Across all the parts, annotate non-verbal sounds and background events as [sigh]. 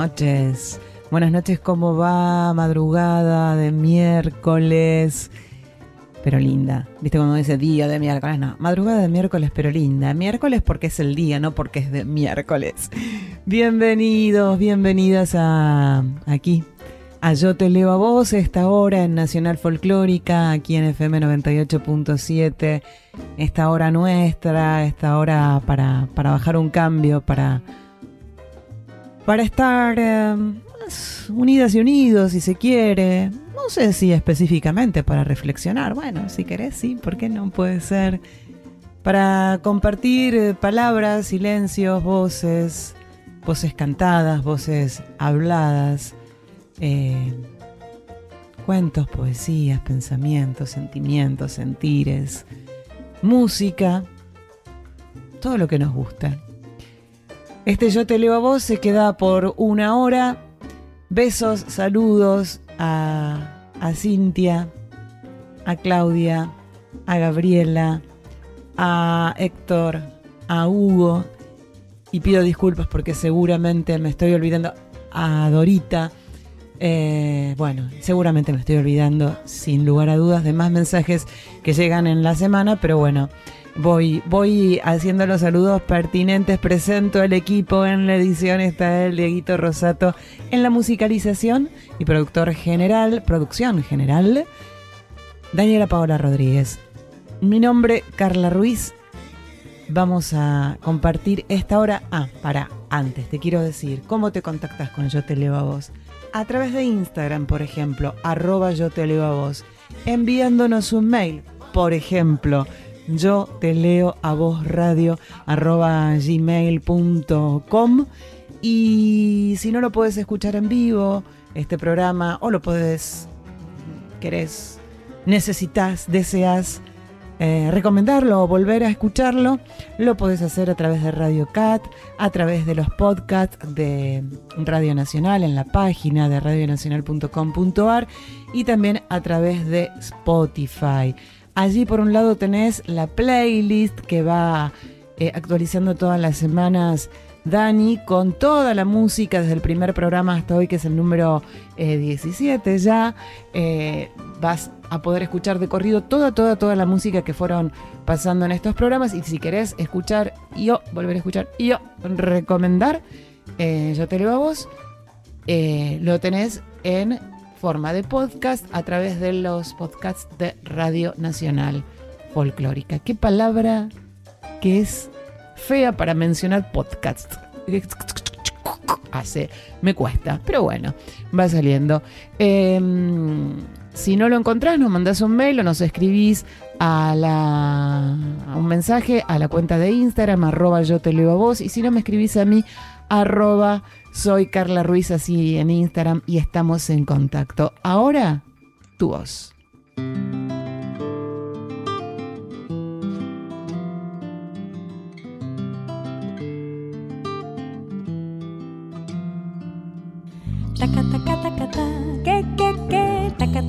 Noches. Buenas noches, ¿cómo va? Madrugada de miércoles, pero linda. ¿Viste cuando dice día de miércoles? No, madrugada de miércoles, pero linda. Miércoles porque es el día, no porque es de miércoles. Bienvenidos, bienvenidas a aquí. A Yo Te Leo a Vos, esta hora en Nacional Folclórica, aquí en FM 98.7. Esta hora nuestra, esta hora para, para bajar un cambio, para, para estar eh, unidas y unidos, si se quiere. No sé si específicamente para reflexionar. Bueno, si querés, sí, ¿por qué no puede ser? Para compartir eh, palabras, silencios, voces, voces cantadas, voces habladas, eh, cuentos, poesías, pensamientos, sentimientos, sentires, música, todo lo que nos gusta. Este Yo Te Leo a Vos se queda por una hora. Besos, saludos a, a Cintia, a Claudia, a Gabriela, a Héctor, a Hugo. Y pido disculpas porque seguramente me estoy olvidando a Dorita. Eh, bueno, seguramente me estoy olvidando, sin lugar a dudas, de más mensajes que llegan en la semana, pero bueno, voy, voy haciendo los saludos pertinentes. Presento el equipo en la edición, está el Dieguito Rosato en la musicalización y productor general, producción general, Daniela Paola Rodríguez. Mi nombre, Carla Ruiz. Vamos a compartir esta hora. Ah, para antes, te quiero decir, ¿cómo te contactas con Yo Te Leo a Vos? a través de Instagram, por ejemplo, arroba yo te leo a vos, enviándonos un mail, por ejemplo, yo te leo a vos radio arroba gmail.com y si no lo puedes escuchar en vivo, este programa, o lo puedes, querés, necesitas, deseas eh, recomendarlo o volver a escucharlo, lo podés hacer a través de Radio Cat, a través de los podcasts de Radio Nacional en la página de radionacional.com.ar y también a través de Spotify. Allí por un lado tenés la playlist que va eh, actualizando todas las semanas Dani con toda la música desde el primer programa hasta hoy, que es el número 17 ya. Eh, vas a poder escuchar de corrido toda, toda, toda la música que fueron pasando en estos programas. Y si querés escuchar y yo, volver a escuchar y yo, recomendar, eh, yo te leo a vos, eh, lo tenés en forma de podcast a través de los podcasts de Radio Nacional Folclórica. ¿Qué palabra que es fea para mencionar podcast. Hace, me cuesta, pero bueno, va saliendo. Em, si no lo encontrás, nos mandás un mail o nos escribís a, un mensaje a la cuenta de Instagram, arroba yo te leo a vos. Y si no me escribís a mí, arroba soy Carla Ruiz, así en Instagram, y estamos en contacto. Ahora, tu voz. Taca, taca, taca,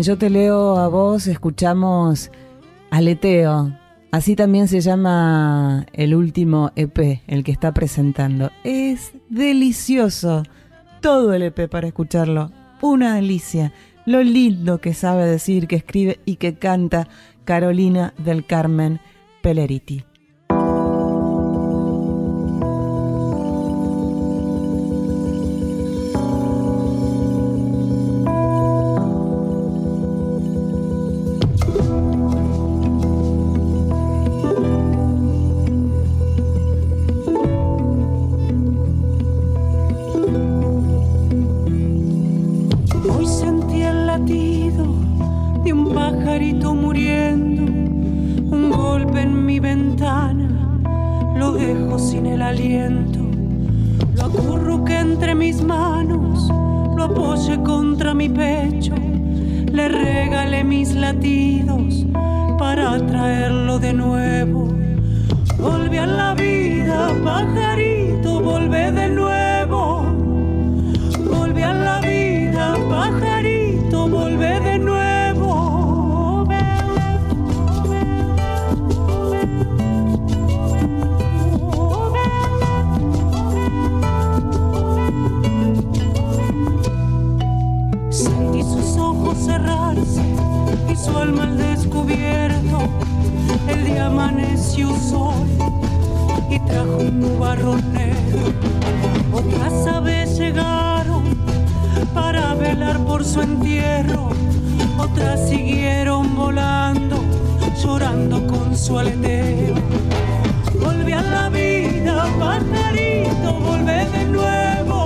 En Yo te leo a vos escuchamos Aleteo. Así también se llama el último EP, el que está presentando. Es delicioso. Todo el EP para escucharlo. Una delicia. Lo lindo que sabe decir, que escribe y que canta Carolina del Carmen Peleriti. trajo un barro negro. Otras aves llegaron para velar por su entierro. Otras siguieron volando, llorando con su aleteo. Volví a la vida, pajarito, volvé de nuevo.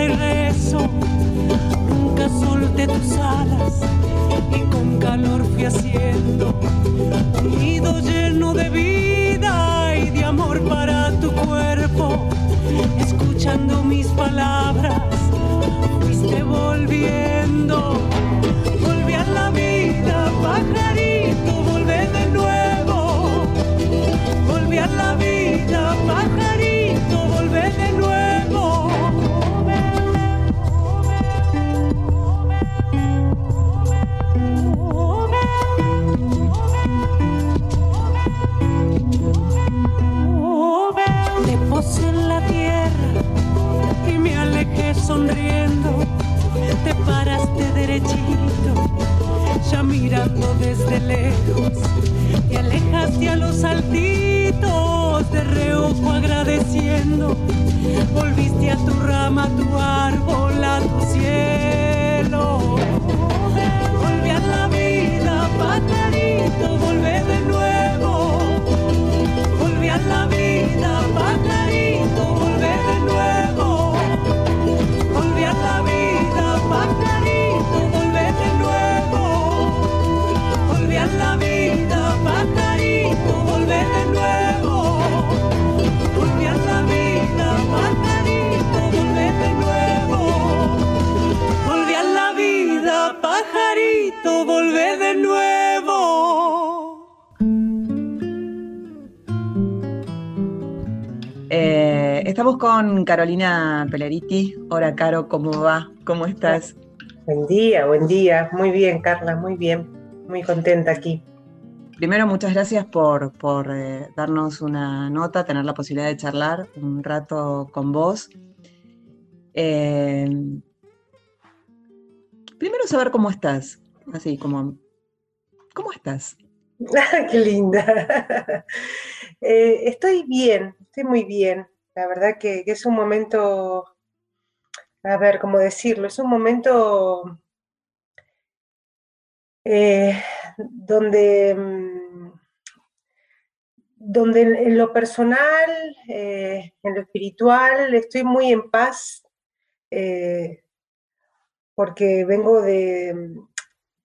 y rezo, nunca solté tus alas y con calor fui haciendo un nido lleno de vida y de amor para tu cuerpo. Escuchando mis palabras, fuiste volviendo, volví a la vida, pajarito, volvé de nuevo, volví a la vida. derechito, ya mirando desde lejos, te alejaste a los altitos, de reojo agradeciendo, volviste a tu rama, a tu árbol, a tu cielo. Volve a la vida, pajarito, volvé de nuevo, volve a la vida. Estamos con Carolina Peleriti. Hola, Caro, ¿cómo va? ¿Cómo estás? Buen día, buen día. Muy bien, Carla, muy bien. Muy contenta aquí. Primero, muchas gracias por, eh, darnos una nota, tener la posibilidad de charlar un rato con vos. Eh, primero, saber cómo estás. Así como, ¿cómo estás? [laughs] ¡Qué linda! [laughs] Eh, estoy bien, estoy muy bien. La verdad que, es un momento, a ver, ¿cómo decirlo? Es un momento eh, donde, mm, donde en, lo personal, eh, en lo espiritual, estoy muy en paz, eh, porque vengo de,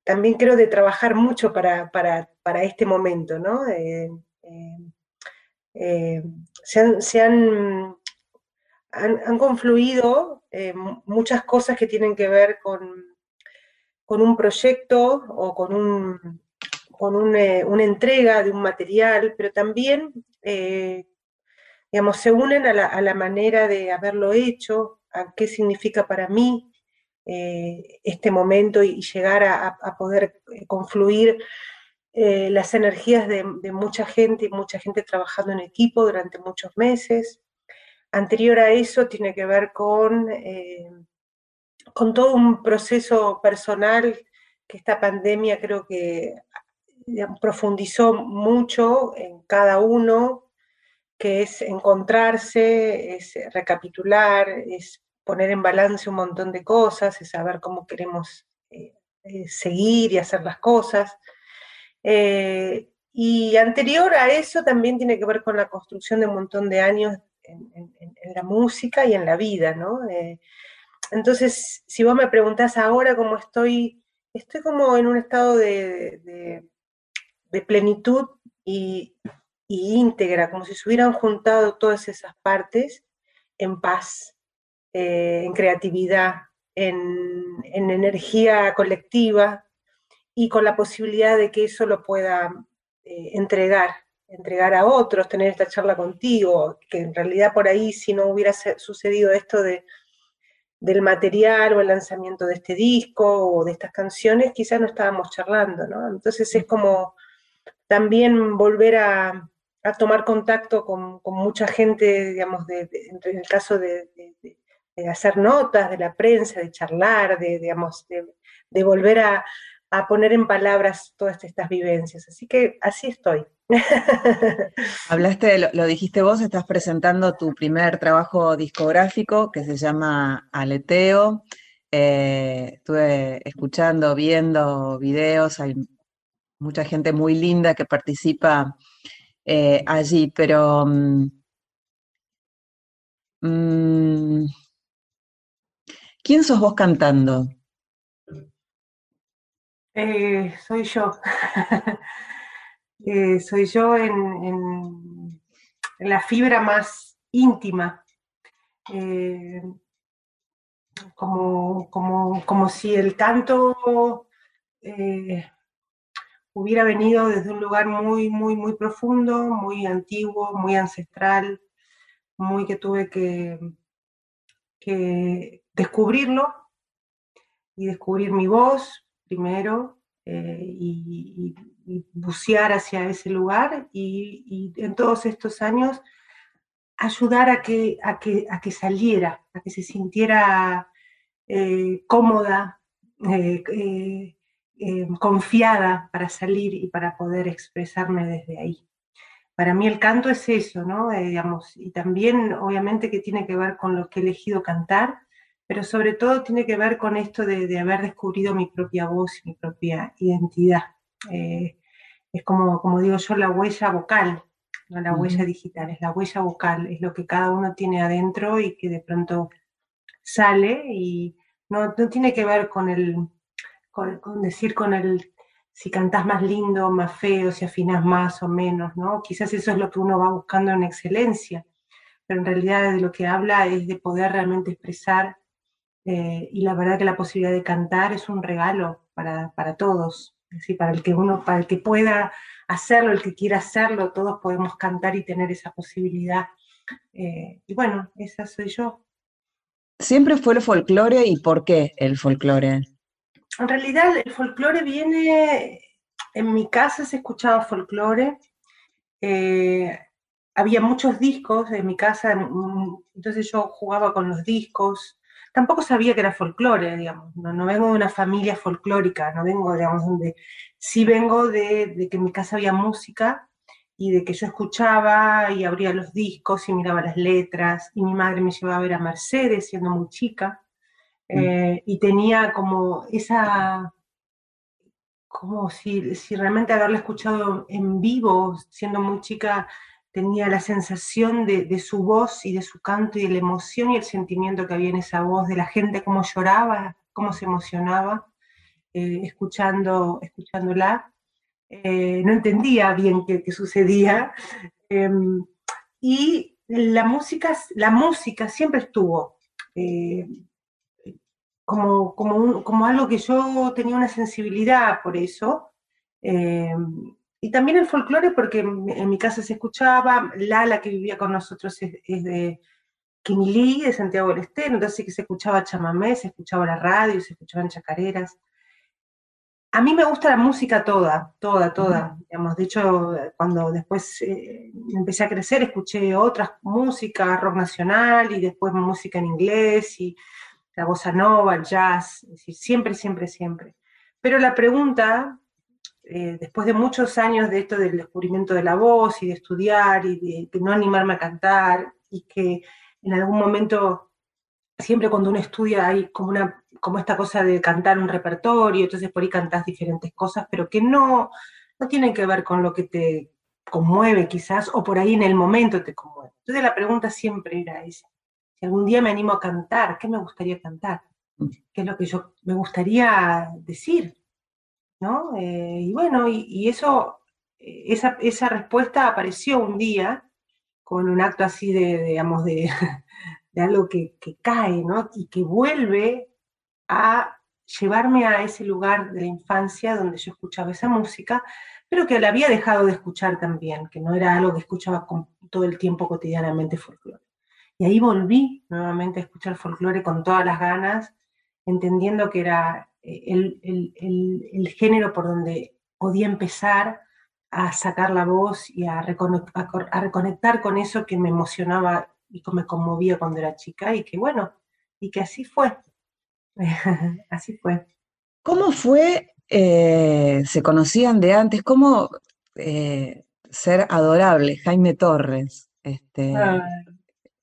también creo de trabajar mucho para, este momento, ¿no? Se han, han, confluido eh, muchas cosas que tienen que ver con, con un proyecto o con un, con eh, una entrega de un material, pero también, digamos, se unen a la, manera de haberlo hecho, a qué significa para mí este momento y, llegar a, poder confluir las energías de, mucha gente y mucha gente trabajando en equipo durante muchos meses. Anterior a eso tiene que ver con con todo un proceso personal que esta pandemia creo que profundizó mucho en cada uno, que es encontrarse, es recapitular, es poner en balance un montón de cosas, es saber cómo queremos eh, eh, seguir y hacer las cosas. Eh, y anterior a eso también tiene que ver con la construcción de un montón de años en, la música y en la vida, ¿no? entonces, si vos me preguntás ahora cómo estoy, estoy como en un estado de, plenitud y, íntegra, como si se hubieran juntado todas esas partes en paz, eh, en creatividad, en, energía colectiva y con la posibilidad de que eso lo pueda eh, entregar, entregar a otros, tener esta charla contigo, que en realidad por ahí si no hubiera sucedido esto de del material o el lanzamiento de este disco o de estas canciones, quizás no estábamos charlando, ¿no? Entonces es como también volver a, tomar contacto con, mucha gente, digamos, de, en el caso de, hacer notas, de la prensa, de charlar, de, digamos, de, volver a, a poner en palabras todas estas vivencias. Así que así estoy. [laughs] Hablaste, lo, dijiste vos, estás presentando tu primer trabajo discográfico que se llama Aleteo. Eh, estuve escuchando, viendo videos, hay mucha gente muy linda que participa eh, allí, pero mm, mm, ¿quién sos vos cantando? Eh, soy yo. [laughs] Eh, soy yo en, la fibra más íntima, eh, como, como, si el canto hubiera venido desde un lugar muy, muy, muy profundo, muy antiguo, muy ancestral, muy que tuve que, que descubrirlo y descubrir mi voz primero y, y bucear hacia ese lugar y, en todos estos años ayudar a que, a que, a que saliera, a que se sintiera eh, cómoda, eh, eh, confiada para salir y para poder expresarme desde ahí. Para mí el canto es eso, ¿no? digamos, y también obviamente que tiene que ver con lo que he elegido cantar, pero sobre todo tiene que ver con esto de, de haber descubrido mi propia voz y mi propia identidad. Eh, es como, como digo yo, la huella vocal, no la huella digital, es la huella vocal, es lo que cada uno tiene adentro y que de pronto sale y no, no tiene que ver con el, con, decir con el si cantás más lindo, más feo, si afinas más o menos, ¿no? Quizás eso es lo que uno va buscando en excelencia, pero en realidad de lo que habla es de poder realmente expresar eh, y la verdad que la posibilidad de cantar es un regalo para, para todos, para el que uno, para el que pueda hacerlo, el que quiera hacerlo, todos podemos cantar y tener esa posibilidad. Eh, y bueno, esa soy yo. ¿Siempre fue el folclore y por qué el folclore? En realidad el folclore viene, en mi casa se escuchaba folclore, eh, había muchos discos en mi casa, entonces yo jugaba con los discos, tampoco sabía que era folclore, digamos, no, vengo de una familia folclórica, no vengo, digamos, donde sí vengo de, que en mi casa había música y de que yo escuchaba y abría los discos y miraba las letras y mi madre me llevaba a ver a Mercedes siendo muy chica mm. eh, y tenía como esa, como si, si realmente haberla escuchado en vivo siendo muy chica tenía la sensación de, su voz y de su canto y de la emoción y el sentimiento que había en esa voz, de la gente cómo lloraba, cómo se emocionaba eh, escuchando, escuchándola. Eh, no entendía bien qué, sucedía. Em, y la música, la música siempre estuvo eh, como, como, algo que yo tenía una sensibilidad por eso, Eh, y también el folclore, porque en mi casa se escuchaba, Lala, que vivía con nosotros, es, de Quimilí, de Santiago del Estero, entonces sí que se escuchaba chamamé, se escuchaba la radio, se escuchaban chacareras. A mí me gusta la música toda, toda, toda. Digamos, de hecho, cuando después eh, empecé a crecer, escuché otras músicas, rock nacional y después música en inglés y la bossa nova, el jazz, es decir, siempre, siempre, siempre. Pero la pregunta, eh, después de muchos años de esto del descubrimiento de la voz y de estudiar y de, no animarme a cantar y que en algún momento, siempre cuando uno estudia hay como, una, como esta cosa de cantar un repertorio, entonces por ahí cantas diferentes cosas, pero que no, no tienen que ver con lo que te conmueve quizás, o por ahí en el momento te conmueve. Entonces la pregunta siempre era esa. Si algún día me animo a cantar, ¿qué me gustaría cantar? Mm. ¿Qué es lo que yo me gustaría decir? ¿No? Eh, y bueno, y, eso, eh, esa, respuesta apareció un día con un acto así de, digamos, de, [laughs] de algo que, que, cae, ¿no? Y que vuelve a llevarme a ese lugar de la infancia donde yo escuchaba esa música, pero que la había dejado de escuchar también, que no era algo que escuchaba con, todo el tiempo cotidianamente folclore. Y ahí volví nuevamente a escuchar folclore con todas las ganas, entendiendo que era el, género por donde podía empezar a sacar la voz y a, reconectar con eso que me emocionaba y que me conmovía cuando era chica y que bueno, y que así fue. [laughs] así fue. ¿Cómo fue, eh, se conocían de antes, cómo eh, ser adorable, Jaime Torres, este,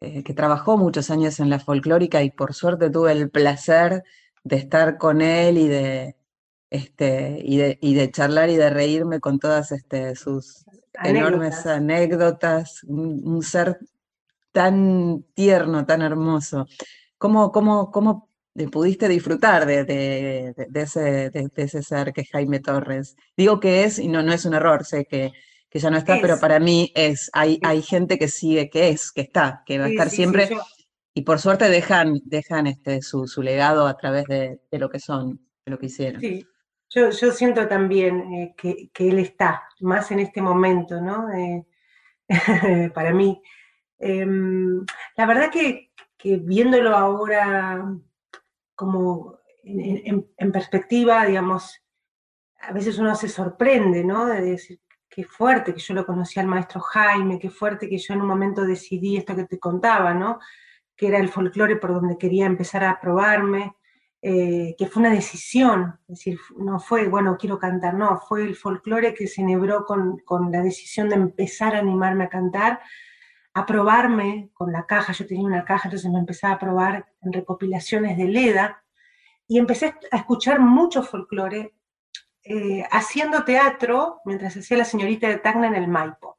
eh, que trabajó muchos años en la folclórica y por suerte tuve el placer de estar con él y de, este, y de, y de charlar y de reírme con todas este, sus enormes anécdotas, un, ser tan tierno, tan hermoso. ¿Cómo, cómo, cómo pudiste disfrutar de, de, ese, de, ese, ser que es Jaime Torres? Digo que es, y no, no es un error, sé que, que ya no está, pero para mí es, hay, hay gente que sigue, que es, que está, que va a estar siempre y por suerte dejan, dejan este, su, legado a través de, lo que son, de lo que hicieron. Sí, yo, siento también eh, que, él está, más en este momento, ¿no? Eh, [laughs] para mí. Em, la verdad que, viéndolo ahora como en, perspectiva, digamos, a veces uno se sorprende, ¿no? De decir, qué fuerte que yo lo conocí al maestro Jaime, qué fuerte que yo en un momento decidí esto que te contaba, ¿no? Que era el folclore por donde quería empezar a probarme, eh, que fue una decisión, es decir, no fue, bueno, quiero cantar, no, fue el folclore que se enhebró con, la decisión de empezar a animarme a cantar, a probarme con la caja, yo tenía una caja, entonces me empezaba a probar en recopilaciones de Leda, y empecé a escuchar mucho folclore, eh, haciendo teatro mientras hacía la señorita de Tacna en el Maipo.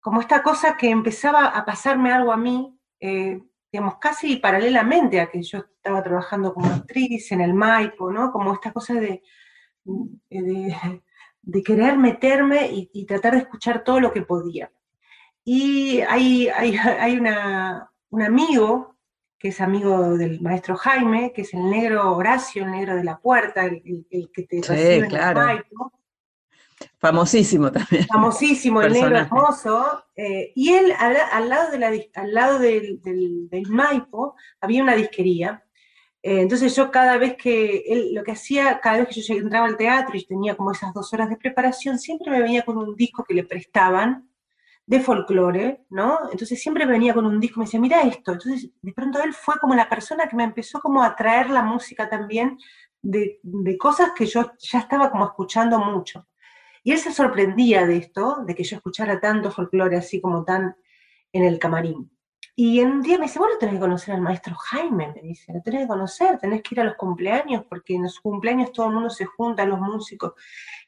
Como esta cosa que empezaba a pasarme algo a mí, eh, digamos, casi paralelamente a que yo estaba trabajando como actriz en el Maipo, ¿no? Como esta cosa de, [laughs] de, querer meterme y, tratar de escuchar todo lo que podía. Y hay, hay, [laughs] hay un amigo, que es amigo del maestro Jaime, que es el negro Horacio, el negro de la puerta, el, que te recibe en el Maipo, Famosísimo también. Famosísimo, el negro hermoso. Eh, y él, al, lado, de la, al lado del, Maipo, había una disquería. Eh, entonces yo cada vez que él, lo que hacía, cada vez que yo entraba al teatro y tenía como esas dos horas de preparación, siempre me venía con un disco que le prestaban de folclore, ¿no? Entonces siempre venía con un disco me decía, mira esto. Entonces de pronto él fue como la persona que me empezó como a traer la música también de, de cosas que yo ya estaba como escuchando mucho. Y él se sorprendía de esto, de que yo escuchara tanto folclore así como tan en el camarín. Y un día me dice, bueno, tenés que conocer al maestro Jaime, me dice, lo tenés que conocer, tenés que ir a los cumpleaños, porque en los cumpleaños todo el mundo se junta, los músicos.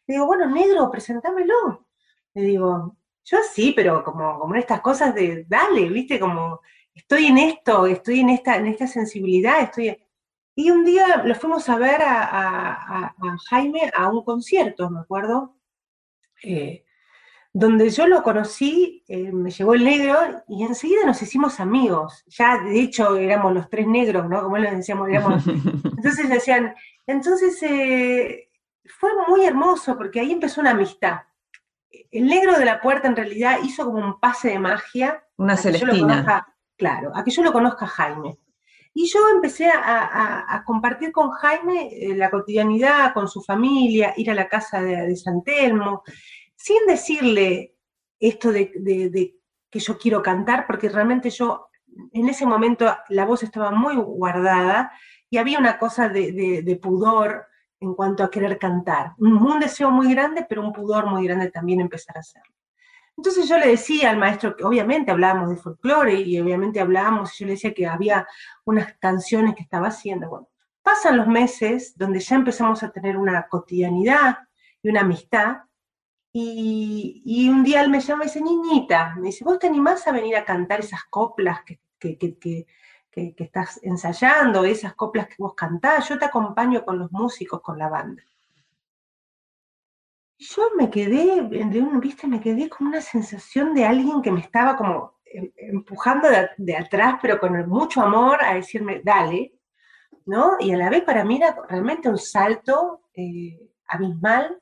Le digo, bueno, negro, presentámelo. Le digo, yo sí, pero como, como en estas cosas de, dale, viste, como estoy en esto, estoy en esta, en esta sensibilidad, estoy... Y un día lo fuimos a ver a Jaime a un concierto, me acuerdo, eh, donde yo lo conocí, eh, me llevó el negro y enseguida nos hicimos amigos. Ya, de hecho, éramos los tres negros, ¿no? Como lo decíamos, éramos. [laughs] Entonces decían, entonces, eh, fue muy hermoso porque ahí empezó una amistad. El negro de la puerta en realidad hizo como un pase de magia. Una Celestina. claro, a que yo lo conozca a Jaime. Y yo empecé a, compartir con Jaime eh, la cotidianidad, con su familia, ir a la casa de, San Telmo, sin decirle esto de, que yo quiero cantar, porque realmente yo en ese momento la voz estaba muy guardada y había una cosa de, pudor en cuanto a querer cantar. Un, deseo muy grande, pero un pudor muy grande también empezar a hacerlo. Entonces yo le decía al maestro que obviamente hablábamos de folclore y obviamente hablábamos, yo le decía que había unas canciones que estaba haciendo. Bueno, pasan los meses donde ya empezamos a tener una cotidianidad y una amistad. Y, un día él me llama y dice, niñita, me dice, ¿vos te animás a venir a cantar esas coplas que, que, estás ensayando, esas coplas que vos cantás? Yo te acompaño con los músicos, con la banda yo me quedé, de un, me quedé con una sensación de alguien que me estaba como em, empujando de, atrás, pero con mucho amor a decirme, dale, ¿no? Y a la vez para mí era realmente un salto eh, abismal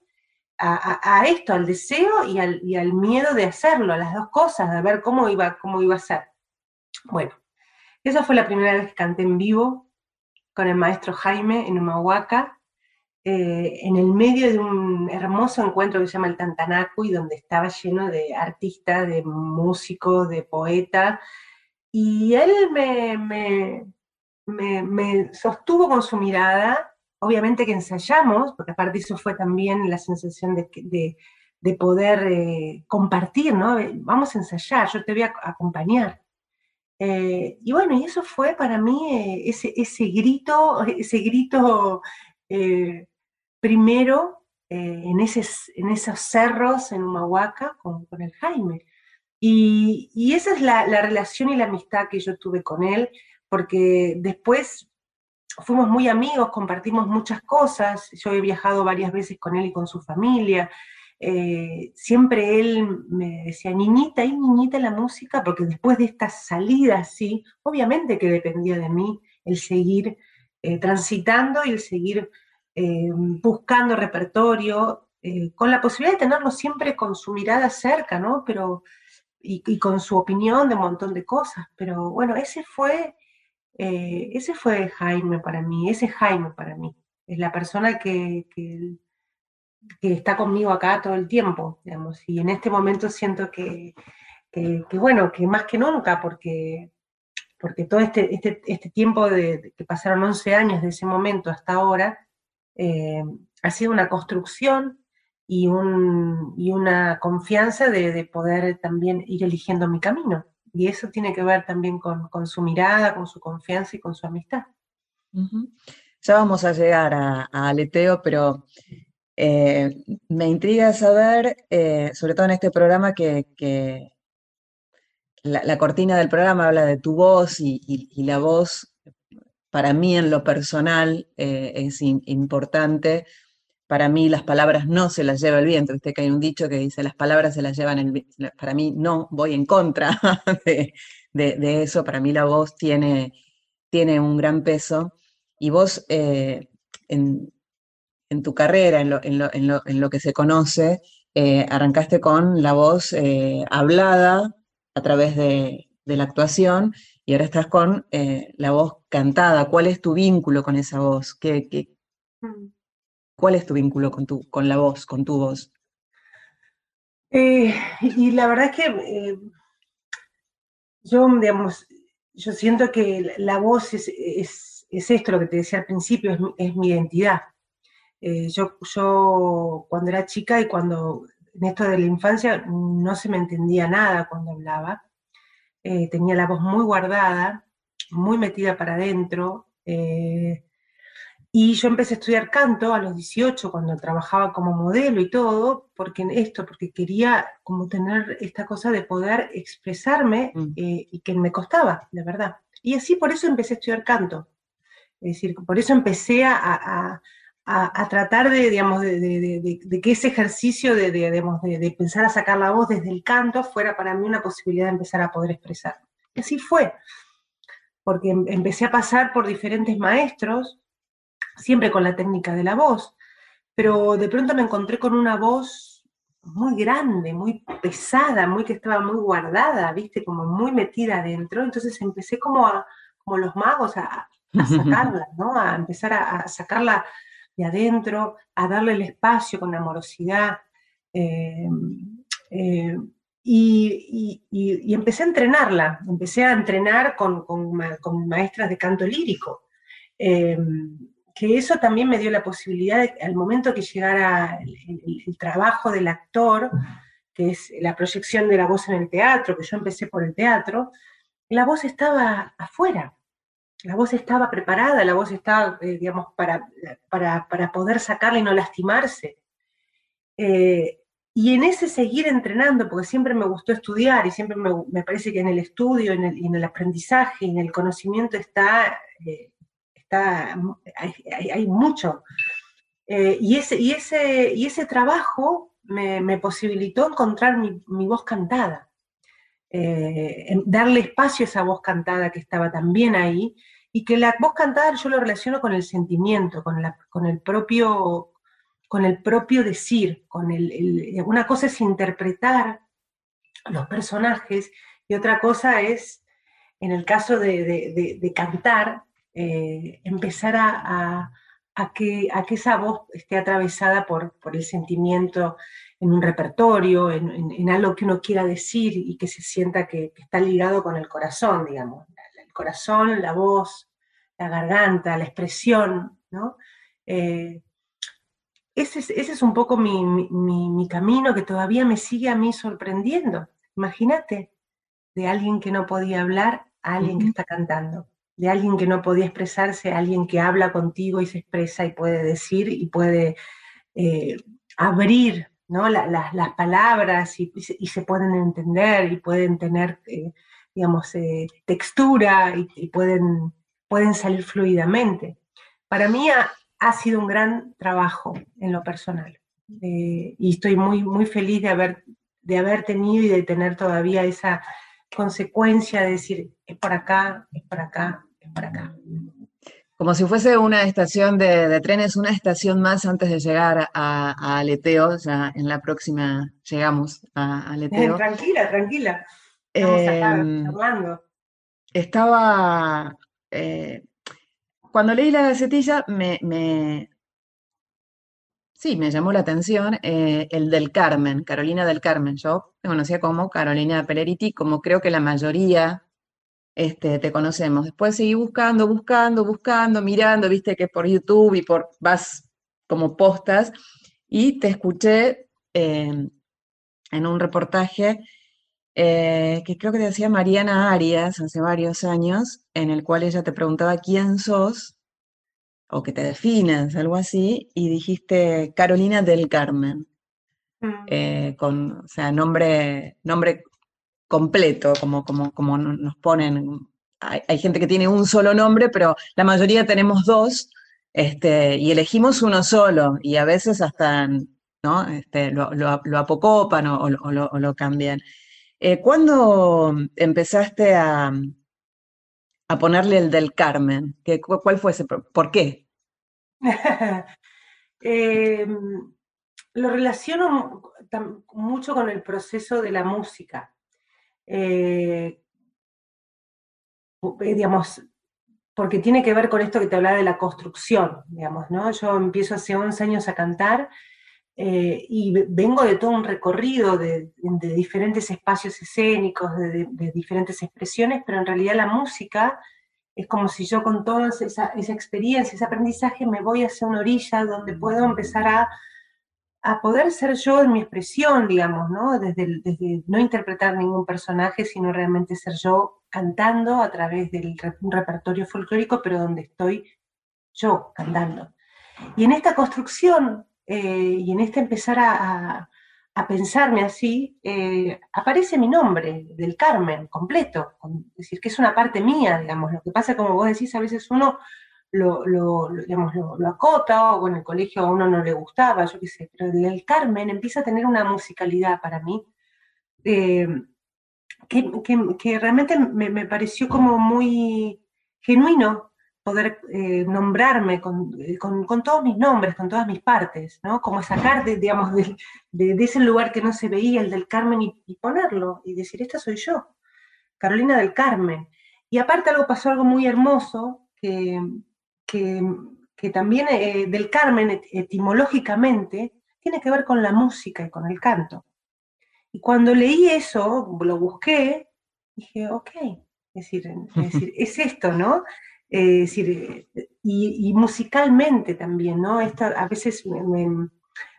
a, esto, al deseo y al, y al, miedo de hacerlo, a las dos cosas, de ver cómo iba, cómo iba a ser. Bueno, esa fue la primera vez que canté en vivo con el maestro Jaime en Humahuaca, eh, en el medio de un hermoso encuentro que se llama el y donde estaba lleno de artistas, de músicos, de poetas, y él me, me, sostuvo con su mirada, obviamente que ensayamos, porque aparte eso fue también la sensación de, de, poder eh, compartir, ¿no? Vamos a ensayar, yo te voy a acompañar. Eh, y bueno, y eso fue para mí ese, ese grito, [laughs] ese grito primero eh, en, en esos cerros en Humahuaca con, el Jaime. Y, esa es la, relación y la amistad que yo tuve con él, porque después fuimos muy amigos, compartimos muchas cosas, yo he viajado varias veces con él y con su familia, eh, siempre él me decía, niñita, y niñita la música, porque después de esta salida así, obviamente que dependía de mí el seguir eh, transitando y el seguir eh, buscando repertorio, eh, con la posibilidad de tenerlo siempre con su mirada cerca, ¿no? Pero, y, con su opinión de un montón de cosas. Pero bueno, ese fue, eh, ese fue Jaime para mí, ese Jaime para mí. Es la persona que, que, está conmigo acá todo el tiempo, digamos. Y en este momento siento que, que, bueno, que más que nunca, porque porque todo este, este, este tiempo de, que pasaron 11 años de ese momento hasta ahora, eh, ha sido una construcción y, una confianza de, poder también ir eligiendo mi camino. Y eso tiene que ver también con, su mirada, con su confianza y con su amistad. Ya vamos a llegar a, Aleteo, pero eh, me intriga saber, eh, sobre todo en este programa, que, la, cortina del programa habla de tu voz y la voz para mí en lo personal eh, es importante. Para mí las palabras no se las lleva el viento. Viste que hay un dicho que dice las palabras se las llevan el viento. Para mí no, voy en contra [laughs] de, eso. Para mí la voz tiene, tiene un gran peso. Y vos eh, en, tu carrera, en lo, que se conoce, eh, arrancaste con la voz hablada a través de, de la actuación y ahora estás con eh, la voz cantada. ¿Cuál es tu vínculo con esa voz? ¿Qué, mm. cuál es tu vínculo con, tu, con la voz, con tu voz? Eh, y la verdad es que eh, yo, digamos, yo siento que la voz es, esto, lo que te decía al principio, es, mi identidad. yo, yo cuando era chica y cuando en esto de la infancia no se me entendía nada cuando hablaba. Eh, tenía la voz muy guardada, muy metida para adentro. Eh, y yo empecé a estudiar canto a los 18, cuando trabajaba como modelo y todo, porque esto, porque quería como tener esta cosa de poder expresarme mm. eh, y que me costaba, de verdad. Y así por eso empecé a estudiar canto. Es decir, por eso empecé a, a, tratar de, digamos, de, que ese ejercicio de, de, pensar a sacar la voz desde el canto fuera para mí una posibilidad de empezar a poder expresar. Y así fue, porque em, empecé a pasar por diferentes maestros, siempre con la técnica de la voz, pero de pronto me encontré con una voz muy grande, muy pesada, muy que estaba muy guardada, viste, como muy metida adentro, entonces empecé como a, como los magos, a, [laughs] sacarla, ¿no? A empezar a, sacarla de adentro, a darle el espacio con amorosidad. Eh, eh, y, empecé a entrenarla, empecé a entrenar con, maestras de canto lírico, em, que eso también me dio la posibilidad, de, al momento que llegara el, trabajo del actor, que es la proyección de la voz en el teatro, que yo empecé por el teatro, la voz estaba afuera, la voz estaba preparada, la voz estaba, eh, digamos, para, para, poder sacarla y no lastimarse. Eh, y en ese seguir entrenando, porque siempre me gustó estudiar y siempre me, parece que en el estudio, en el, en el aprendizaje, en el conocimiento está, eh, está hay, mucho. Y, ese, y, ese, y ese trabajo me, posibilitó encontrar mi, voz cantada, darle espacio a esa voz cantada que estaba también ahí, y que la voz cantada yo lo relaciono con el sentimiento, con, la, con el propio con el propio decir, con el, una cosa es interpretar los personajes y otra cosa es, en el caso de, cantar, eh, empezar a, que, a, que, esa voz esté atravesada por, por el sentimiento en un repertorio, en, algo que uno quiera decir y que se sienta que, está ligado con el corazón, digamos. El corazón, la voz, la garganta, la expresión, ¿no? Eh, ese es, un poco mi, camino que todavía me sigue a mí sorprendiendo. Imagínate, de alguien que no podía hablar a alguien que está cantando, de alguien que no podía expresarse a alguien que habla contigo y se expresa y puede decir y puede eh, abrir ¿no? las palabras y, se pueden entender y pueden tener, eh, digamos, textura y, pueden, pueden salir fluidamente. Para mí ha sido un gran trabajo en lo personal. Eh, y estoy muy, muy feliz de haber, de haber tenido y de tener todavía esa consecuencia de decir, es por acá, es por acá, es por acá. Como si fuese una estación de, trenes, una estación más antes de llegar a, Aleteo, ya en la próxima llegamos a, Aleteo. tranquila, tranquila. Estamos acá em, hablando. Estaba eh, cuando leí la gacetilla, me, sí, me llamó la atención eh, el del Carmen, Carolina del Carmen. Yo te conocía como Carolina Peleriti, como creo que la mayoría este, te conocemos. Después seguí buscando, buscando, buscando, mirando, viste que por YouTube y por vas como postas, y te escuché en un reportaje eh, que creo que te decía Mariana Arias hace varios años, en el cual ella te preguntaba quién sos, o que te defines, algo así, y dijiste Carolina del Carmen, mm. eh, con, o sea, nombre, nombre completo, como, como, como nos ponen. Hay, gente que tiene un solo nombre, pero la mayoría tenemos dos, este, y elegimos uno solo, y a veces hasta ¿no? Este, lo, apocopan o, o lo cambian. Eh, ¿Cuándo empezaste a, a, ponerle el del Carmen? ¿Qué, ¿Cuál fue ese? ¿Por qué? [laughs] Em, lo relaciono mucho con el proceso de la música. Eh, eh, digamos, porque tiene que ver con esto que te hablaba de la construcción, digamos, ¿no? Yo empiezo hace 11 años a cantar eh, y vengo de todo un recorrido de, diferentes espacios escénicos, de, diferentes expresiones, pero en realidad la música es como si yo con toda esa, experiencia, ese aprendizaje, me voy hacia una orilla donde puedo empezar a, poder ser yo en mi expresión, digamos, ¿no? Desde, desde, no interpretar ningún personaje, sino realmente ser yo cantando a través de un repertorio folclórico, pero donde estoy yo cantando. Y en esta construcción eh, y en este empezar a, pensarme así, eh, aparece mi nombre, del Carmen, completo, es decir, que es una parte mía, digamos, lo que pasa como vos decís, a veces uno lo, digamos, lo, acota o en el colegio a uno no le gustaba, yo qué sé, pero el, Carmen empieza a tener una musicalidad para mí eh, que, realmente me, me, pareció como muy genuino poder eh, nombrarme eh, con, todos mis nombres, con todas mis partes, ¿no? Como sacar, de, digamos, de, ese lugar que no se veía, el del Carmen, y, ponerlo, y decir, esta soy yo, Carolina del Carmen. Y aparte algo pasó algo muy hermoso, que, que, también eh, del Carmen etimológicamente tiene que ver con la música y con el canto. Y cuando leí eso, lo busqué, dije, ok, es decir, es, decir, [laughs] es esto, ¿no? Eh, decir, y, musicalmente también, ¿no? a veces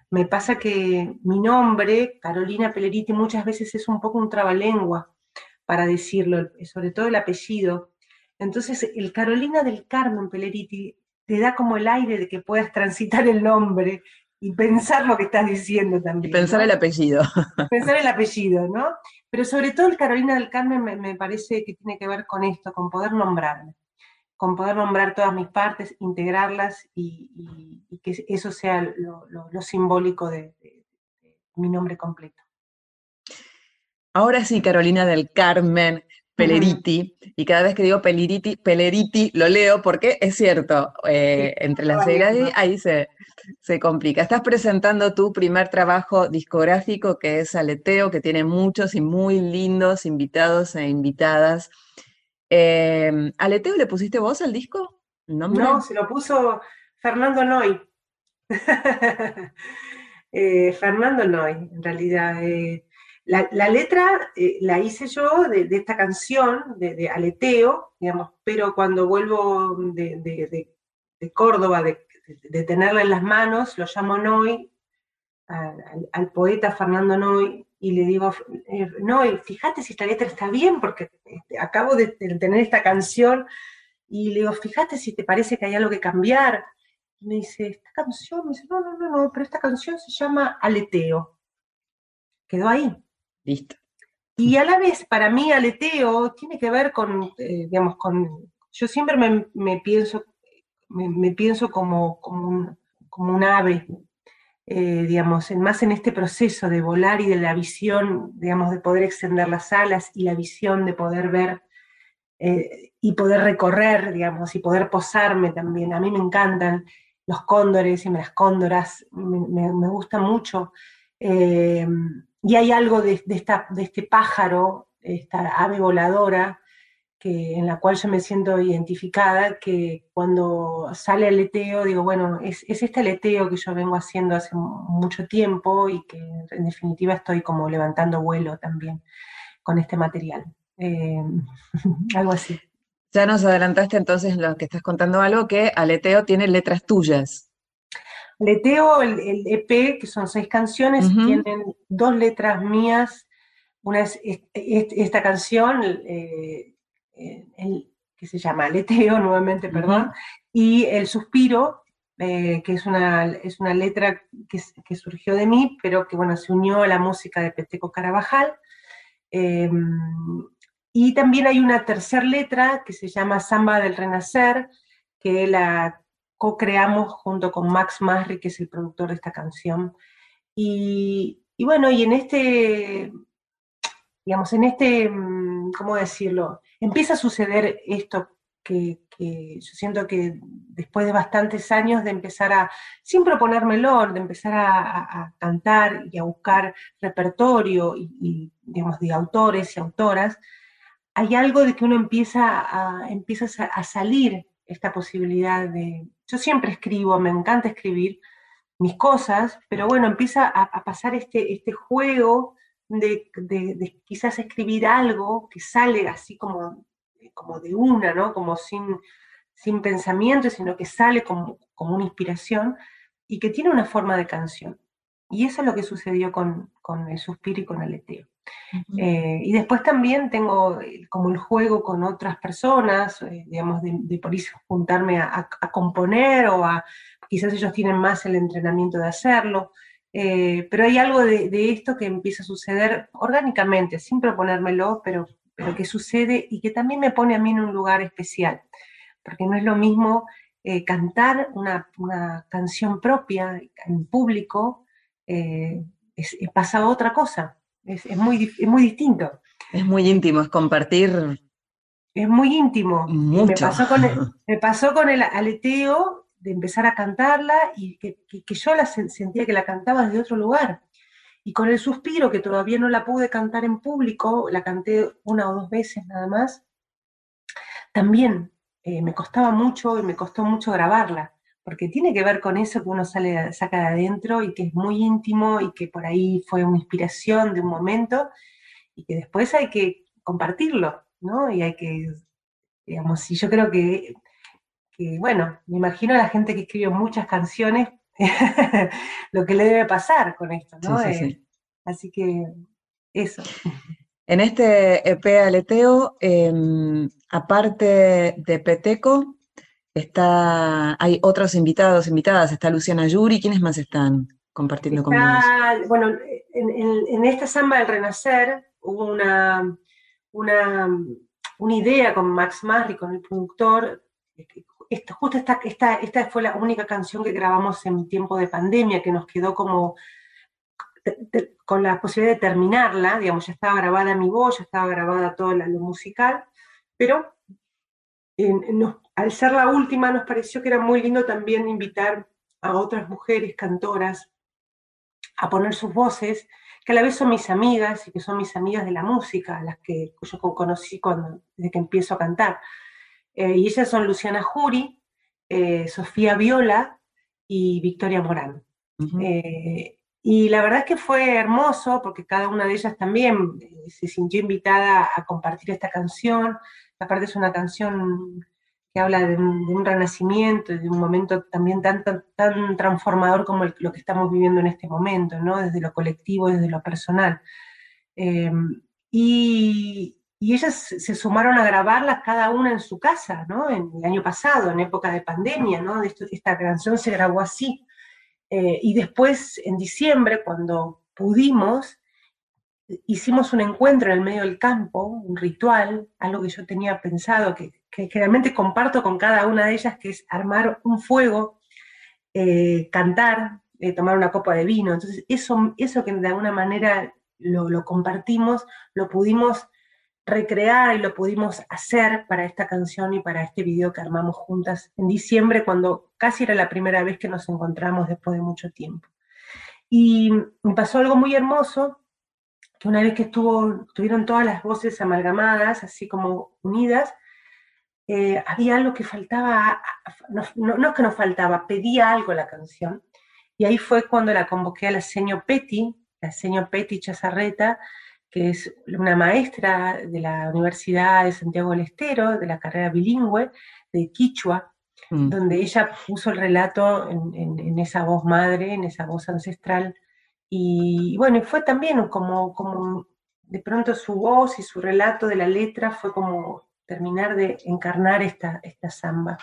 me, pasa que mi nombre, Carolina Peleriti, muchas veces es un poco un trabalengua para decirlo, sobre todo el apellido. Entonces, el Carolina del Carmen Peleriti te da como el aire de que puedas transitar el nombre y pensar lo que estás diciendo también. pensar el apellido. [laughs] Pensar el apellido, ¿no? Pero sobre todo el Carolina del Carmen me, me parece que tiene que ver con esto, con poder nombrarme con poder nombrar todas mis partes, integrarlas y, que eso sea lo, simbólico de, mi nombre completo. Ahora sí, Carolina del Carmen Peleriti, y cada vez que digo Peleriti, Peleriti lo leo porque es cierto, eh, entre las siglas ahí se, se complica. Estás presentando tu primer trabajo discográfico que es Aleteo, que tiene muchos y muy lindos invitados e invitadas eh, ¿Aleteo le pusiste vos al disco? No, se lo puso Fernando Noy. [laughs] Eh, Fernando Noy, en realidad. Eh, la, letra eh, la hice yo de, esta canción, de, Aleteo, digamos, pero cuando vuelvo de, Córdoba, de, tenerla en las manos, lo llamo Noy, al poeta Fernando Noy, y le digo, eh, no, fíjate si esta letra está bien, porque este, acabo de, tener esta canción, y le digo, fíjate si te parece que hay algo que cambiar. Y me dice, ¿esta canción? Me dice, no, no, no, no, pero esta canción se llama Aleteo. Quedó ahí. Listo. Y a la vez, para mí, aleteo tiene que ver con, eh, digamos, con, yo siempre me, pienso, me, pienso como, como, un, como un ave, eh, digamos, más en este proceso de volar y de la visión, digamos, de poder extender las alas y la visión de poder ver eh, y poder recorrer, digamos, y poder posarme también. A mí me encantan los cóndores y las cóndoras, me, me, gusta mucho. Eh, y hay algo de, este pájaro, esta ave voladora, que, en la cual yo me siento identificada, que cuando sale aleteo, digo, bueno, es, este aleteo que yo vengo haciendo hace mucho tiempo y que en definitiva estoy como levantando vuelo también con este material. Eh, [laughs] algo así. Ya nos adelantaste entonces lo que estás contando algo, que Aleteo tiene letras tuyas. Aleteo, el, EP, que son seis canciones, tienen dos letras mías. Una es, esta canción, eh, el, que se llama Aleteo, [laughs] nuevamente, perdón, y El Suspiro, eh, que es una, es una letra que, surgió de mí, pero que bueno, se unió a la música de Peteco Carabajal. Em, y también hay una tercera letra que se llama Samba del Renacer, que la co-creamos junto con Max Masri, que es el productor de esta canción. Y, y bueno, y en este, digamos, en este, mm, ¿cómo decirlo? empieza a suceder esto que, yo siento que después de bastantes años de empezar a, sin proponérmelo, de empezar a, cantar y a buscar repertorio y, digamos, de autores y autoras, hay algo de que uno empieza a, empieza a salir esta posibilidad de... Yo siempre escribo, me encanta escribir mis cosas, pero bueno, empieza a, pasar este, este juego de, de, quizás escribir algo que sale así como como de una, ¿no? Como sin, sin pensamiento, sino que sale como, como una inspiración y que tiene una forma de canción. Y eso es lo que sucedió con, el suspiro y con el eteo. Eh, y después también tengo eh, como el juego con otras personas, eh, digamos, de, por eso juntarme a, componer o a, quizás ellos tienen más el entrenamiento de hacerlo, pero hay algo de, de, esto que empieza a suceder orgánicamente, sin proponérmelo, pero pero que sucede y que también me pone a mí en un lugar especial, porque no es lo mismo eh, cantar una, canción propia en público, eh, es, pasa otra cosa, es, muy, muy distinto. Es muy íntimo, es compartir es muy íntimo. Mucho. Me pasó, con el, [laughs] me pasó con el aleteo de empezar a cantarla y que, que, que yo la sentía que la cantaba desde otro lugar. Y con el suspiro, que todavía no la pude cantar en público, la canté una o dos veces nada más, también eh, me costaba mucho y me costó mucho grabarla, porque tiene que ver con eso que uno sale, saca de adentro y que es muy íntimo y que por ahí fue una inspiración de un momento y que después hay que compartirlo, ¿no? Y hay que, digamos, y yo creo que, que bueno, me imagino a la gente que escribió muchas canciones [laughs] lo que le debe pasar con esto, ¿no? Sí, sí, sí. Eh, así que eso. En este EP Aleteo, eh, aparte de Peteco, está, hay otros invitados, invitadas, está Luciana Yuri, ¿quiénes más están compartiendo con vos? Bueno, en, en, en, esta samba del Renacer hubo una, una, una idea con Max Marri, con el productor, esta, justo esta, esta, esta fue la única canción que grabamos en tiempo de pandemia, que nos quedó como te, te, con la posibilidad de terminarla, digamos, ya estaba grabada mi voz, ya estaba grabada todo lo musical, pero eh, nos, al ser la última nos pareció que era muy lindo también invitar a otras mujeres cantoras a poner sus voces, que a la vez son mis amigas y que son mis amigas de la música, las que yo conocí cuando, desde que empiezo a cantar. Eh, y ellas son Luciana Jury, eh, Sofía Viola y Victoria Morán. Uh -huh. y la verdad es que fue hermoso porque cada una de ellas también se sintió invitada a compartir esta canción. Aparte es una canción que habla de un, de un renacimiento y de un momento también tan, tan, tan transformador como el, lo que estamos viviendo en este momento, ¿no? desde lo colectivo, desde lo personal. Eh, y, y ellas se sumaron a grabarlas cada una en su casa, ¿no? En el año pasado, en época de pandemia, ¿no? Esta canción se grabó así. Eh, y después, en diciembre, cuando pudimos, hicimos un encuentro en el medio del campo, un ritual, algo que yo tenía pensado, que, que, realmente comparto con cada una de ellas, que es armar un fuego, eh, cantar, eh, tomar una copa de vino. Entonces, eso, eso que de alguna manera lo compartimos, lo pudimos recrear y lo pudimos hacer para esta canción y para este video que armamos juntas en diciembre, cuando casi era la primera vez que nos encontramos después de mucho tiempo. Y me pasó algo muy hermoso, que una vez que estuvo, tuvieron todas las voces amalgamadas, así como unidas, eh, había algo que faltaba, no, es que nos faltaba, pedía algo la canción. Y ahí fue cuando la convoqué a la señor Petty, la señor Petty Chazarreta, que es una maestra de la Universidad de Santiago del Estero, de la carrera bilingüe, de Quichua, mm. donde ella puso el relato en, en, en, esa voz madre, en esa voz ancestral. Y, y bueno, fue también como, como de pronto su voz y su relato de la letra fue como terminar de encarnar esta, esta samba.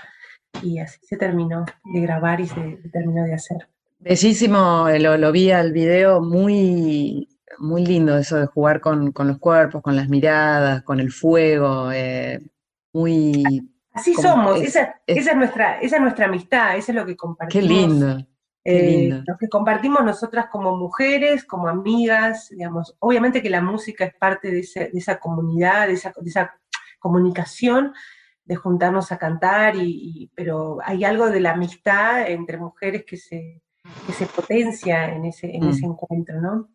Y así se terminó de grabar y se, se terminó de hacer. Bellísimo, lo, lo vi al video, muy, muy lindo eso de jugar con, con, los cuerpos, con las miradas, con el fuego, eh, muy... Así somos, es, esa, es, esa, es nuestra, esa es nuestra amistad, eso es lo que compartimos. Qué lindo. Qué eh, lo que compartimos nosotras como mujeres, como amigas, digamos, obviamente que la música es parte de, ese, de esa comunidad, de esa, de esa, comunicación, de juntarnos a cantar, y, y, pero hay algo de la amistad entre mujeres que se, que se potencia en ese, en mm. ese encuentro, ¿no?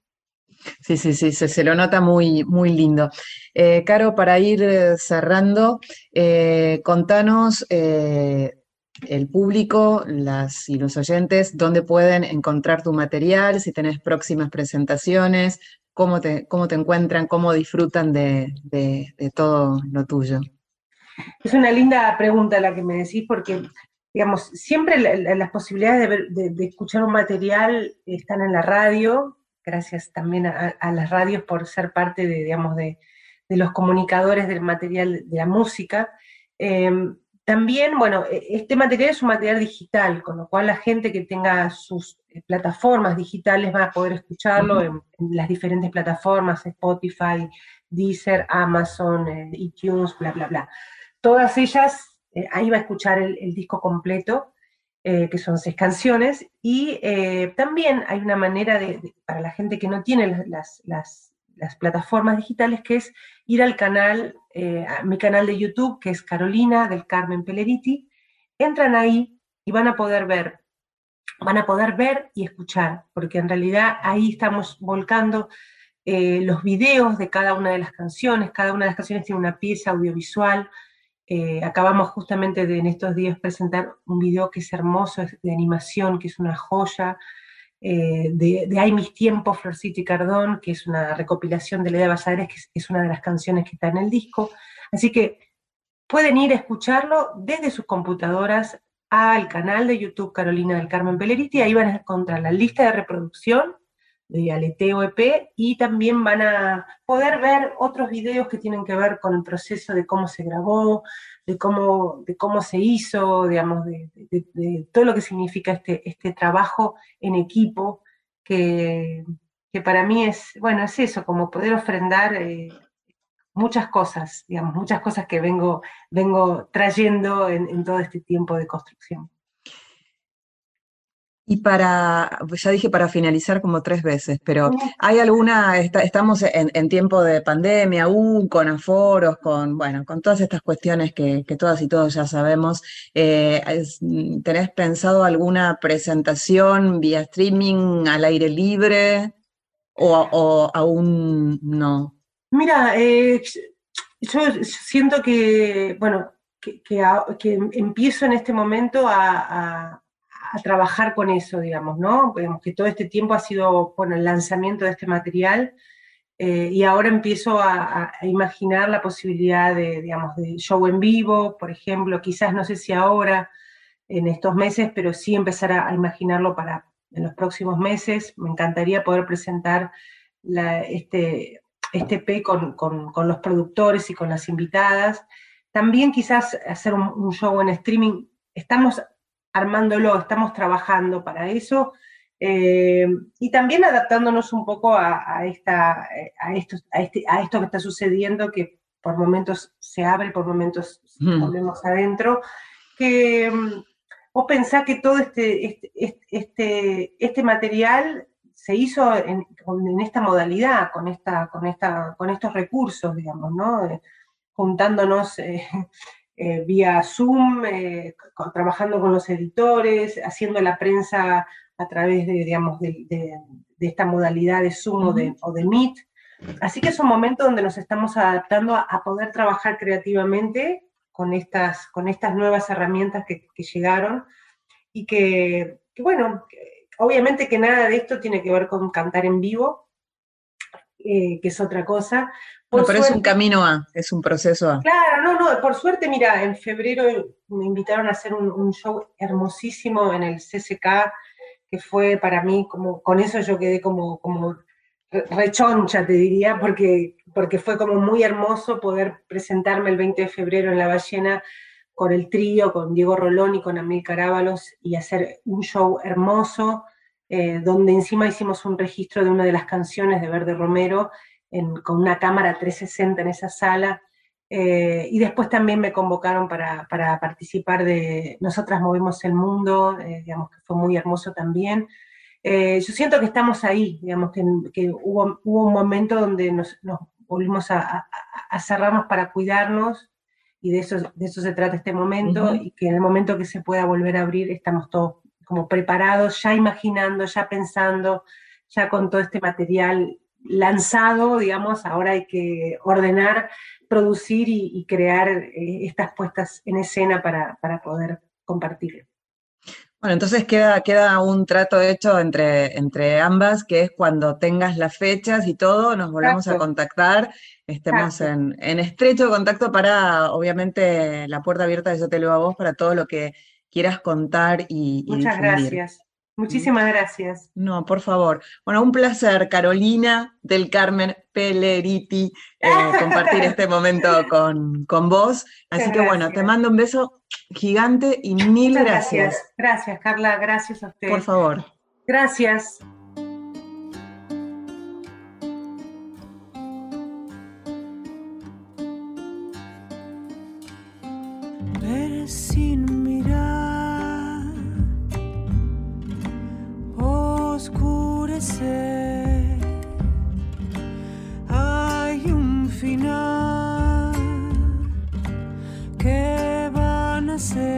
Sí, sí, sí, se, lo nota muy, muy lindo. Eh, Caro, para ir eh, cerrando, eh, contanos el público las, y los oyentes dónde pueden encontrar tu material, si tenés próximas presentaciones, cómo te, cómo te encuentran, cómo disfrutan de, todo lo tuyo. Es una linda pregunta la que me decís porque digamos, siempre la, las posibilidades de, ver, de, escuchar un material están en la radio, gracias también a, a, las radios por ser parte de, digamos, de, de, los comunicadores del material de la música. Eh, también, bueno, e, este material es un material digital, con lo cual la gente que tenga sus eh, plataformas digitales va a poder escucharlo uh -huh. en, en, las diferentes plataformas, Spotify, Deezer, Amazon, eh, iTunes, bla, bla, bla. Todas ellas, eh, ahí va a escuchar el, el disco completo eh, que son seis canciones, y eh, también hay una manera de, para la gente que no tiene las, las, plataformas digitales, que es ir al canal, eh, a mi canal de YouTube, que es Carolina del Carmen Peleriti. Entran ahí y van a poder ver, van a poder ver y escuchar, porque en realidad ahí estamos volcando los videos de cada una de las canciones, cada una de las canciones tiene una pieza audiovisual. Eh, acabamos justamente de en estos días presentar un video que es hermoso, de animación, que es una joya, eh, de, de Hay mis tiempos, Florcita y Cardón, que es una recopilación de Leda Valladares, que es, una de las canciones que está en el disco. Así que pueden ir a escucharlo desde sus computadoras al canal de YouTube Carolina del Carmen Peleriti, ahí van a encontrar la lista de reproducción de Aleteo EP y también van a poder ver otros videos que tienen que ver con el proceso de cómo se grabó, de cómo, de cómo se hizo, digamos, de, todo lo que significa este, este trabajo en equipo, que, para mí es, bueno, es eso, como poder ofrendar eh, muchas cosas, digamos, muchas cosas que vengo, vengo trayendo en todo este tiempo de construcción. Y para, pues ya dije para finalizar como tres veces, pero ¿hay alguna, estamos en, tiempo de pandemia aún, con aforos, con, bueno, con todas estas cuestiones que, todas y todos ya sabemos, eh, ¿tenés pensado alguna presentación vía streaming al aire libre o, aún no? Mira, eh, yo siento que, bueno, que, empiezo en este momento a a trabajar con eso, digamos, ¿no? Digamos que todo este tiempo ha sido, bueno, el lanzamiento de este material eh, y ahora empiezo a, imaginar la posibilidad de, digamos, de show en vivo, por ejemplo, quizás no sé si ahora, en estos meses, pero sí empezar a, imaginarlo para en los próximos meses. Me encantaría poder presentar este, este P con, los productores y con las invitadas. También quizás hacer un, un show en streaming. Estamos armándolo, estamos trabajando para eso. Eh, y también adaptándonos un poco a, esta, a, esto, a, este, a esto que está sucediendo, que por momentos se abre, por momentos volvemos adentro, que mm, vos pensás que todo este, este, este, este material se hizo en, esta modalidad, con, esta, con, esta, con estos recursos, digamos, ¿no? Eh, juntándonos eh, eh, vía Zoom, eh, trabajando con los editores, haciendo la prensa a través de, digamos, de, esta modalidad de Zoom o, de, o, Meet. Así que es un momento donde nos estamos adaptando a, poder trabajar creativamente con estas, con estas nuevas herramientas que, llegaron y que, bueno, obviamente que nada de esto tiene que ver con cantar en vivo, eh, que es otra cosa, pero es un camino A, es un proceso A. Claro, no, no, por suerte, mira, en febrero me invitaron a hacer un, show hermosísimo en el CCK, que fue para mí como, con eso yo quedé como, como rechoncha, te diría, porque, porque fue como muy hermoso poder presentarme el 20 de febrero en La Ballena con el trío, con Diego Rolón y con Amil Carábalos y hacer un show hermoso, eh, donde encima hicimos un registro de una de las canciones de Verde Romero con una cámara 360 en esa sala. Eh, y después también me convocaron para, participar de Nosotras Movemos el Mundo, eh, digamos que fue muy hermoso también. Yo siento que estamos ahí, digamos que, hubo, un momento donde nos, volvimos a, cerrarnos para cuidarnos y de eso, de eso se trata este momento y que en el momento que se pueda volver a abrir estamos todos como preparados, ya imaginando, ya pensando, ya con todo este material lanzado, digamos, ahora hay que ordenar, producir y, crear eh, estas puestas en escena para, poder compartirlo. Bueno, entonces queda, queda un trato hecho entre, entre ambas, que es cuando tengas las fechas y todo, nos volvemos a contactar, estemos en, estrecho contacto para, obviamente, la puerta abierta de Yo Te Leo a Vos para todo lo que quieras contar y, y Muchas gracias. Muchísimas gracias. No, por favor. Bueno, un placer, Carolina del Carmen Peleriti, eh, compartir [laughs] este momento con, vos. Así que bueno, te mando un beso gigante y mil gracias. gracias. Gracias, Carla, gracias a usted. Por favor. Gracias. oscurecer. Hay un final que van a ser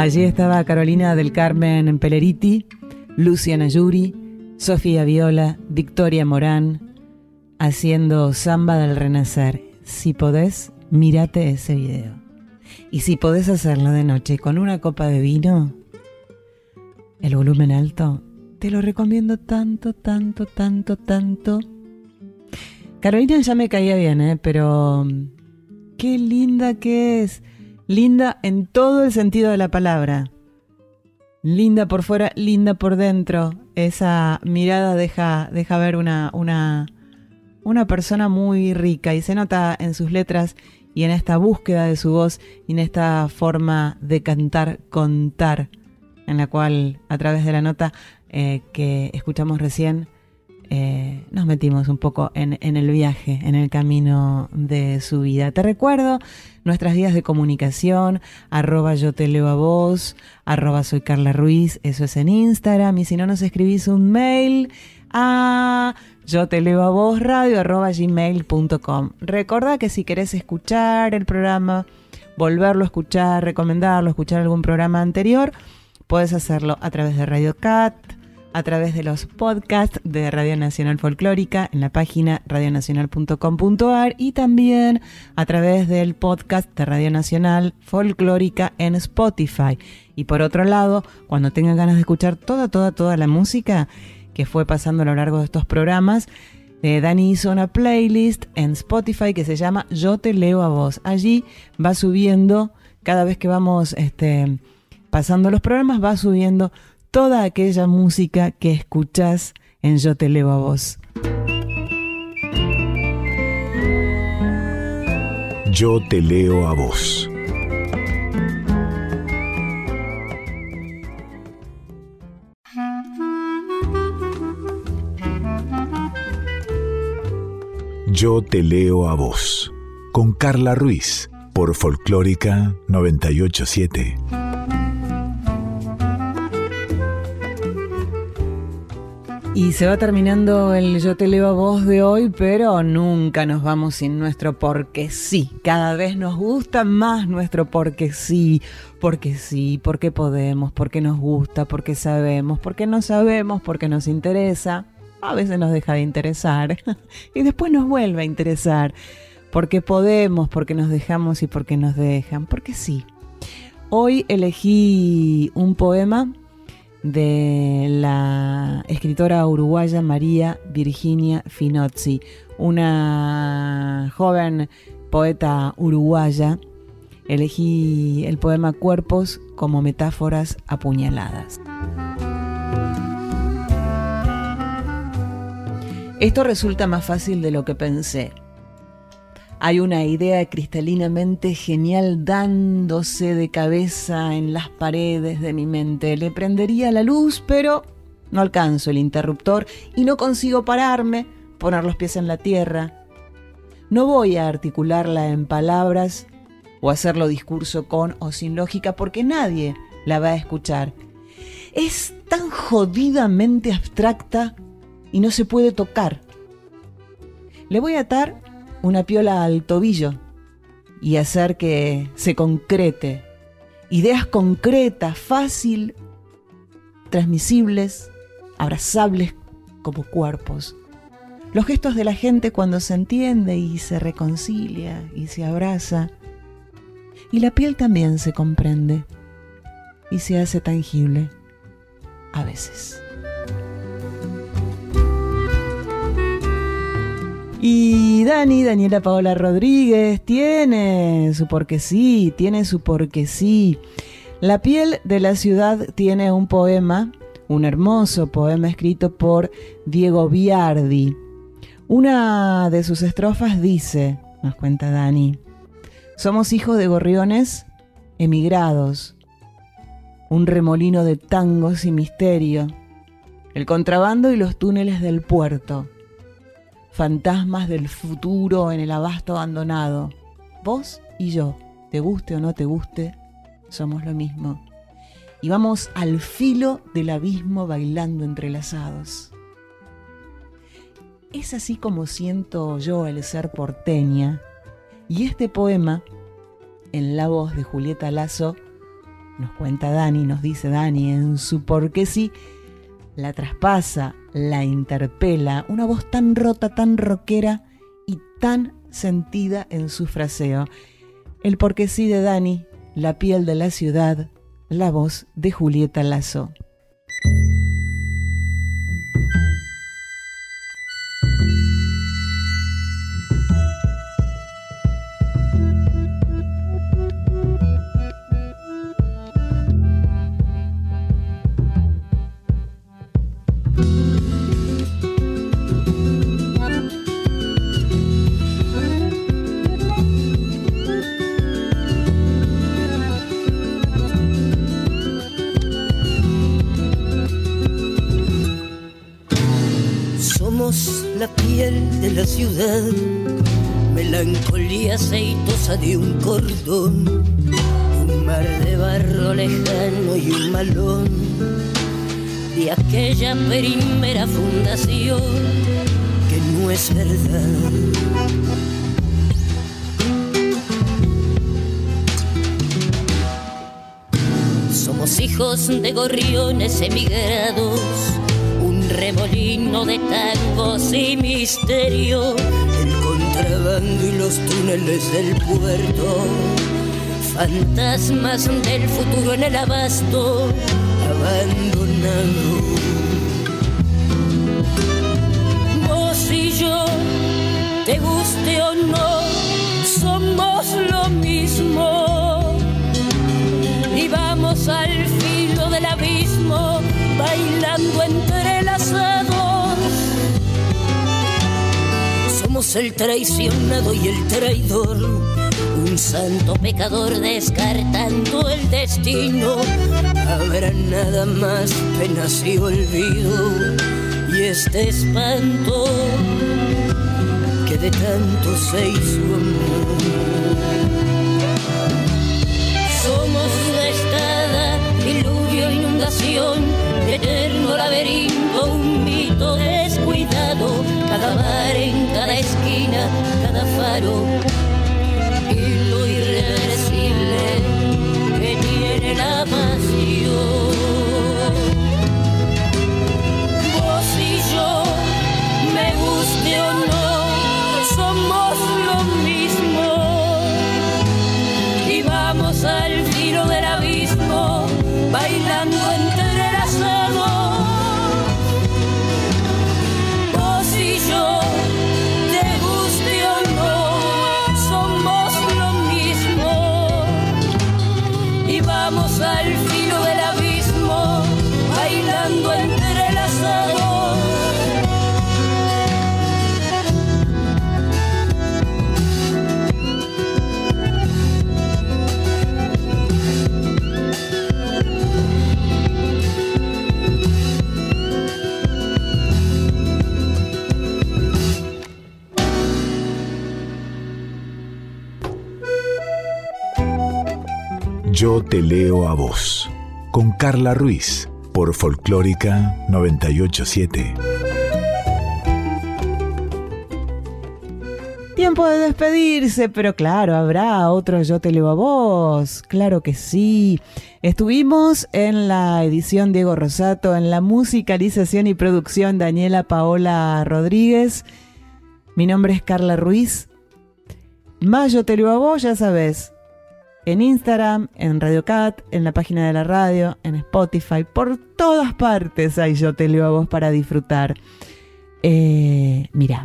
Allí estaba Carolina del Carmen Peleriti, Luciana Yuri, Sofía Viola, Victoria Morán, haciendo Samba del Renacer. Si podés, mírate ese video. Y si podés hacerlo de noche con una copa de vino, el volumen alto, te lo recomiendo tanto, tanto, tanto, tanto. Carolina ya me caía bien, ¿eh? pero mm, qué linda que es. Linda en todo el sentido de la palabra. Linda por fuera, linda por dentro. Esa mirada deja, deja ver una, una, una persona muy rica y se nota en sus letras y en esta búsqueda de su voz y en esta forma de cantar, contar, en la cual a través de la nota eh, que escuchamos recién eh, nos metimos un poco en, en el viaje, en el camino de su vida. Te recuerdo nuestras vías de comunicación, arroba yo te leo a vos, arroba soy Carla Ruiz, eso es en Instagram, y si no nos escribís un mail a yo te leo a vos radio gmail.com. Recordá que si querés escuchar el programa, volverlo a escuchar, recomendarlo, escuchar algún programa anterior, puedes hacerlo a través de Radio Cat, a través de los podcasts de Radio Nacional Folclórica en la página radionacional.com.ar y también a través del podcast de Radio Nacional Folclórica en Spotify. Y por otro lado, cuando tengan ganas de escuchar toda, toda, toda la música que fue pasando a lo largo de estos programas, eh, Dani hizo una playlist en Spotify que se llama Yo te leo a vos. Allí va subiendo, cada vez que vamos este, pasando los programas, va subiendo toda aquella música que escuchás en Yo te leo a vos. Yo te leo a vos. Yo te leo a vos. Con Carla Ruiz por Folclórica 987. Y se va terminando el Yo te leo a vos de hoy, pero nunca nos vamos sin nuestro porque sí. Cada vez nos gusta más nuestro porque sí, porque sí, porque podemos, porque nos gusta, porque sabemos, porque no sabemos, porque nos interesa. A veces nos deja de interesar [laughs] y después nos vuelve a interesar. Porque podemos, porque nos dejamos y porque nos dejan, porque sí. Hoy elegí un poema de la escritora uruguaya María Virginia Finozzi, una joven poeta uruguaya. Elegí el poema Cuerpos como metáforas apuñaladas. Esto resulta más fácil de lo que pensé. Hay una idea cristalinamente genial dándose de cabeza en las paredes de mi mente. Le prendería la luz, pero no alcanzo el interruptor y no consigo pararme, poner los pies en la tierra. No voy a articularla en palabras o hacerlo discurso con o sin lógica porque nadie la va a escuchar. Es tan jodidamente abstracta y no se puede tocar. Le voy a atar una piola al tobillo y hacer que se concrete. Ideas concretas, fácil, transmisibles, abrazables como cuerpos. Los gestos de la gente cuando se entiende y se reconcilia y se abraza. Y la piel también se comprende y se hace tangible a veces. Y Dani, Daniela Paola Rodríguez, tiene su porque sí, tiene su porque sí. La piel de la ciudad tiene un poema, un hermoso poema escrito por Diego Biardi. Una de sus estrofas dice, nos cuenta Dani, somos hijos de gorriones emigrados, un remolino de tangos y misterio, el contrabando y los túneles del puerto fantasmas del futuro en el abasto abandonado. Vos y yo, te guste o no te guste, somos lo mismo. Y vamos al filo del abismo bailando entrelazados. Es así como siento yo el ser porteña. Y este poema, en la voz de Julieta Lazo, nos cuenta Dani, nos dice Dani en su porque sí, la traspasa, la interpela, una voz tan rota, tan rockera y tan sentida en su fraseo. El porque sí de Dani, la piel de la ciudad, la voz de Julieta Lazo. Ciudad, melancolía aceitosa de un cordón, un mar de barro lejano y un malón de aquella primera fundación que no es verdad. Somos hijos de gorriones emigrados, remolino de tangos y misterio, el contrabando y los túneles del puerto, fantasmas del futuro en el abasto abandonado. Vos y yo, te guste o no, somos lo mismo y vamos al filo del abismo bailando Somos el traicionado y el traidor, un santo pecador descartando el destino. Habrá nada más penas y olvido y este espanto que de tanto se hizo amor. Somos destada, diluvio, inundación, eterno laberinto, un mito descuidado, cada bar en cada esquina, cada faro, y lo irreversible que tiene la pasión. Vos y yo, me guste o no, somos lo mismo y vamos al filo del abismo bailando Yo te leo a vos. Con Carla Ruiz. Por Folclórica 987. Tiempo de despedirse, pero claro, habrá otro Yo te leo a vos. Claro que sí. Estuvimos en la edición Diego Rosato, en la musicalización y producción Daniela Paola Rodríguez. Mi nombre es Carla Ruiz. Más Yo te leo a vos, ya sabes. En Instagram, en Radio Cat, en la página de la radio, en Spotify, por todas partes hay Yo te leo a vos para disfrutar. Eh, mira,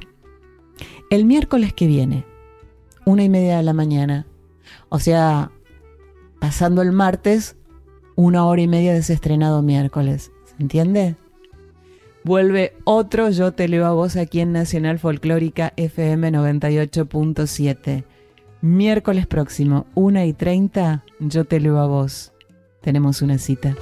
el miércoles que viene, una y media de la mañana, o sea, pasando el martes, una hora y media de ese estrenado miércoles. ¿Se entiende? Vuelve otro Yo te leo a vos aquí en Nacional Folclórica FM 98.7. Miércoles próximo, 1 y 30, Yo te leo a vos. Tenemos una cita.